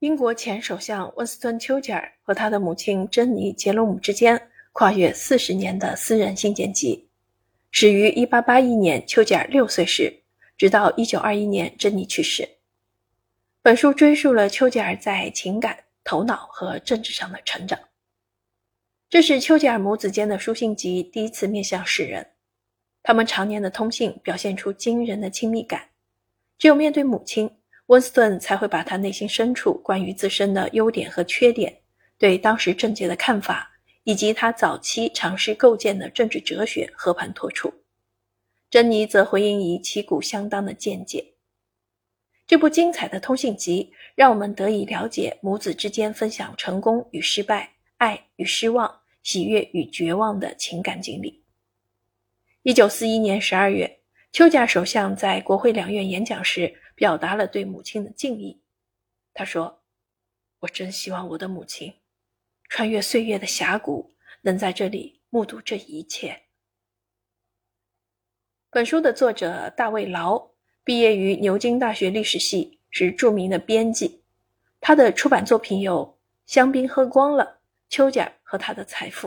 英国前首相温斯顿·丘吉尔和他的母亲珍妮·杰罗姆之间跨越四十年的私人信件集，始于1881年丘吉尔六岁时，直到1921年珍妮去世。本书追溯了丘吉尔在情感、头脑和政治上的成长。这是丘吉尔母子间的书信集第一次面向世人，他们常年的通信表现出惊人的亲密感。只有面对母亲。温斯顿才会把他内心深处关于自身的优点和缺点、对当时政界的看法，以及他早期尝试构建的政治哲学和盘托出。珍妮则回应以旗鼓相当的见解。这部精彩的通信集让我们得以了解母子之间分享成功与失败、爱与失望、喜悦与绝望的情感经历。一九四一年十二月，丘吉尔首相在国会两院演讲时。表达了对母亲的敬意。他说：“我真希望我的母亲，穿越岁月的峡谷，能在这里目睹这一切。”本书的作者大卫·劳毕业于牛津大学历史系，是著名的编辑。他的出版作品有《香槟喝光了》《丘吉尔和他的财富》。